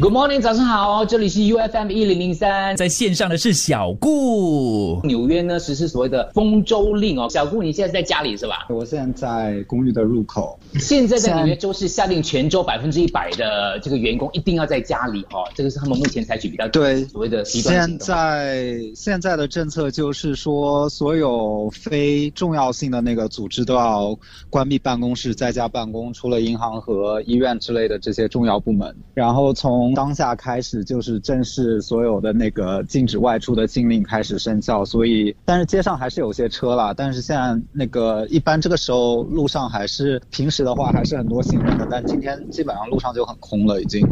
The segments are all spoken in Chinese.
Good morning，早上好，这里是 U F M 一零零三，在线上的是小顾。纽约呢实施所谓的封州令哦，小顾你现在在家里是吧？我现在在公寓的入口。现在在纽约州是下令全州百分之一百的这个员工一定要在家里哦，这个是他们目前采取比较对所谓的极端现在现在的政策就是说，所有非重要性的那个组织都要关闭办公室，在家办公，除了银行和医院之类的这些重要部门。然后从当下开始，就是正式所有的那个禁止外出的禁令开始生效。所以，但是街上还是有些车啦。但是现在那个一般这个时候路上还是平时的话还是很多行人的，但今天基本上路上就很空了，已经。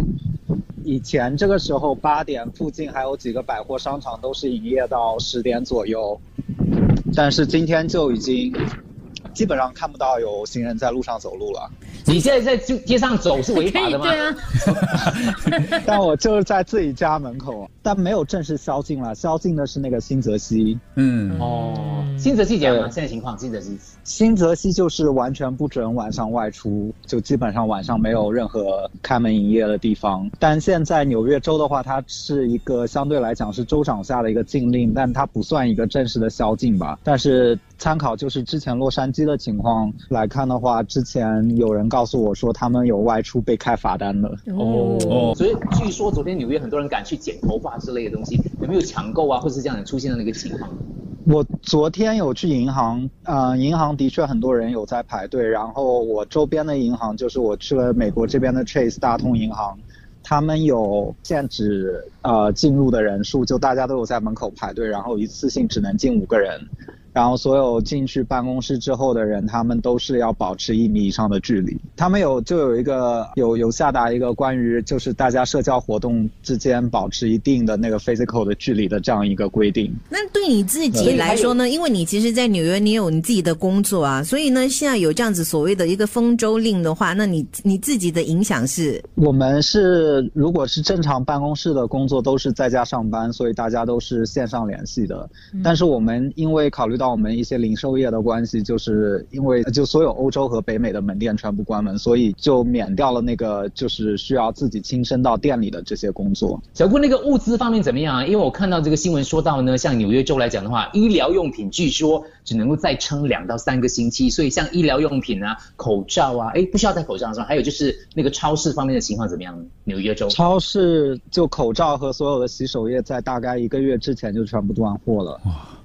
以前这个时候八点附近还有几个百货商场都是营业到十点左右，但是今天就已经基本上看不到有行人在路上走路了。你现在在街街上走是违法的吗？对啊，但我就是在自己家门口，但没有正式宵禁了。宵禁的是那个新泽西。嗯，哦，新泽西讲吗？现在情况，新泽西。新泽西就是完全不准晚上外出，就基本上晚上没有任何开门营业的地方。但现在纽约州的话，它是一个相对来讲是州长下的一个禁令，但它不算一个正式的宵禁吧。但是参考就是之前洛杉矶的情况来看的话，之前有人告诉我说他们有外出被开罚单的。哦，所以据说昨天纽约很多人赶去剪头发之类的东西，有没有抢购啊，或是这样出现的那个情况？我昨天有去银行，呃，银行的确很多人有在排队。然后我周边的银行，就是我去了美国这边的 Chase 大通银行，他们有限制呃进入的人数，就大家都有在门口排队，然后一次性只能进五个人。然后所有进去办公室之后的人，他们都是要保持一米以上的距离。他们有就有一个有有下达一个关于就是大家社交活动之间保持一定的那个 physical 的距离的这样一个规定。那对你自己来说呢？因为你其实，在纽约你有你自己的工作啊，所以呢，现在有这样子所谓的一个封州令的话，那你你自己的影响是？我们是如果是正常办公室的工作都是在家上班，所以大家都是线上联系的。但是我们因为考虑到我们一些零售业的关系，就是因为就所有欧洲和北美的门店全部关门，所以就免掉了那个就是需要自己亲身到店里的这些工作。小顾，那个物资方面怎么样啊？因为我看到这个新闻说到呢，像纽约州来讲的话，医疗用品据说只能够再撑两到三个星期，所以像医疗用品啊、口罩啊，哎，不需要戴口罩是吧？还有就是那个超市方面的情况怎么样？纽约州超市就口罩和所有的洗手液，在大概一个月之前就全部断货了。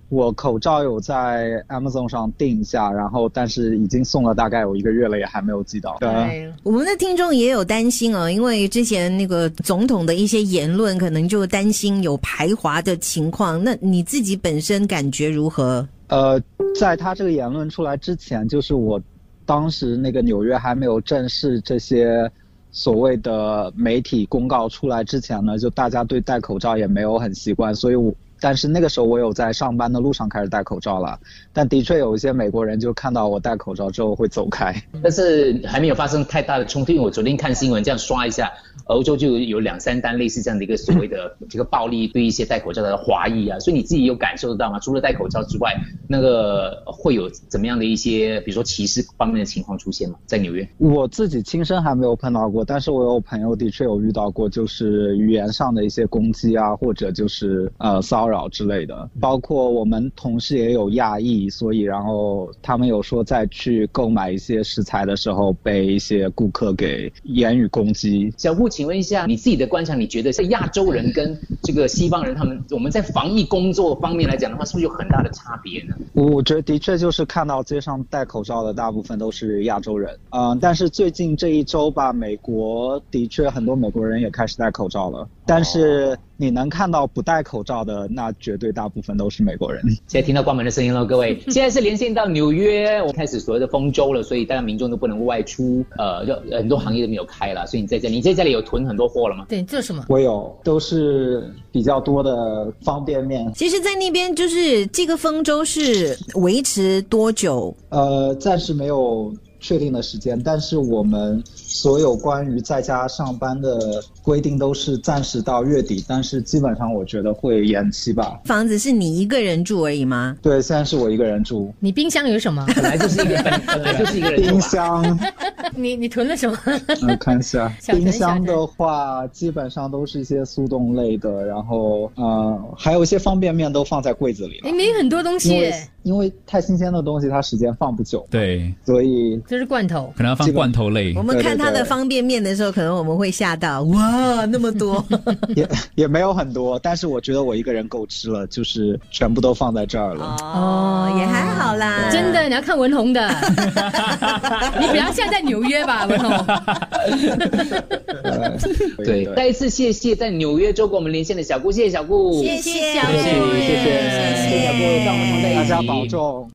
我口罩有在 Amazon 上订一下，然后但是已经送了大概有一个月了，也还没有寄到。对，我们的听众也有担心啊，因为之前那个总统的一些言论，可能就担心有排华的情况。那你自己本身感觉如何？呃，在他这个言论出来之前，就是我当时那个纽约还没有正式这些所谓的媒体公告出来之前呢，就大家对戴口罩也没有很习惯，所以我。但是那个时候我有在上班的路上开始戴口罩了，但的确有一些美国人就看到我戴口罩之后会走开。但是还没有发生太大的冲突，因为我昨天看新闻这样刷一下，欧洲就有两三单类似这样的一个所谓的这个暴力对一些戴口罩的华裔啊，所以你自己有感受得到吗？除了戴口罩之外，那个会有怎么样的一些，比如说歧视方面的情况出现吗？在纽约，我自己亲身还没有碰到过，但是我有朋友的确有遇到过，就是语言上的一些攻击啊，或者就是呃骚扰。之类的，包括我们同事也有亚裔，所以然后他们有说在去购买一些食材的时候被一些顾客给言语攻击。小布，请问一下你自己的观察，你觉得在亚洲人跟这个西方人他们我们在防疫工作方面来讲的话，是不是有很大的差别呢？我觉得的确就是看到街上戴口罩的大部分都是亚洲人，嗯，但是最近这一周吧，美国的确很多美国人也开始戴口罩了，但是。你能看到不戴口罩的，那绝对大部分都是美国人。现在听到关门的声音了，各位，现在是连线到纽约，我开始所谓的封州了，所以大家民众都不能外出，呃，就很多行业都没有开了，所以你在这里，你在这里有囤很多货了吗？对，这是什么？我有，都是比较多的方便面。其实，在那边就是这个封州是维持多久？呃，暂时没有。确定的时间，但是我们所有关于在家上班的规定都是暂时到月底，但是基本上我觉得会延期吧。房子是你一个人住而已吗？对，现在是我一个人住，你冰箱有什么？本来就是一个本本来就是一个人住冰。箱，你你囤了什么？嗯，看一下，冰箱的话基本上都是一些速冻类的，然后呃，还有一些方便面都放在柜子里了你。没很多东西因为太新鲜的东西，它时间放不久，对，所以这是罐头。可能要放罐头类。我。们看它的方便面的时候，可能我们会吓到，哇，那么多。也也没有很多，但是我觉得我一个人够吃了，就是全部都放在这儿了。哦，也还好啦，真的，你要看文红的，你比较像在纽约吧，文红。呃对，再一次谢谢在纽约州跟我们连线的小顾，谢谢小顾，谢谢。谢谢小谢。谢顾谢谢。谢谢小顾，让我们同在一起，大家保重。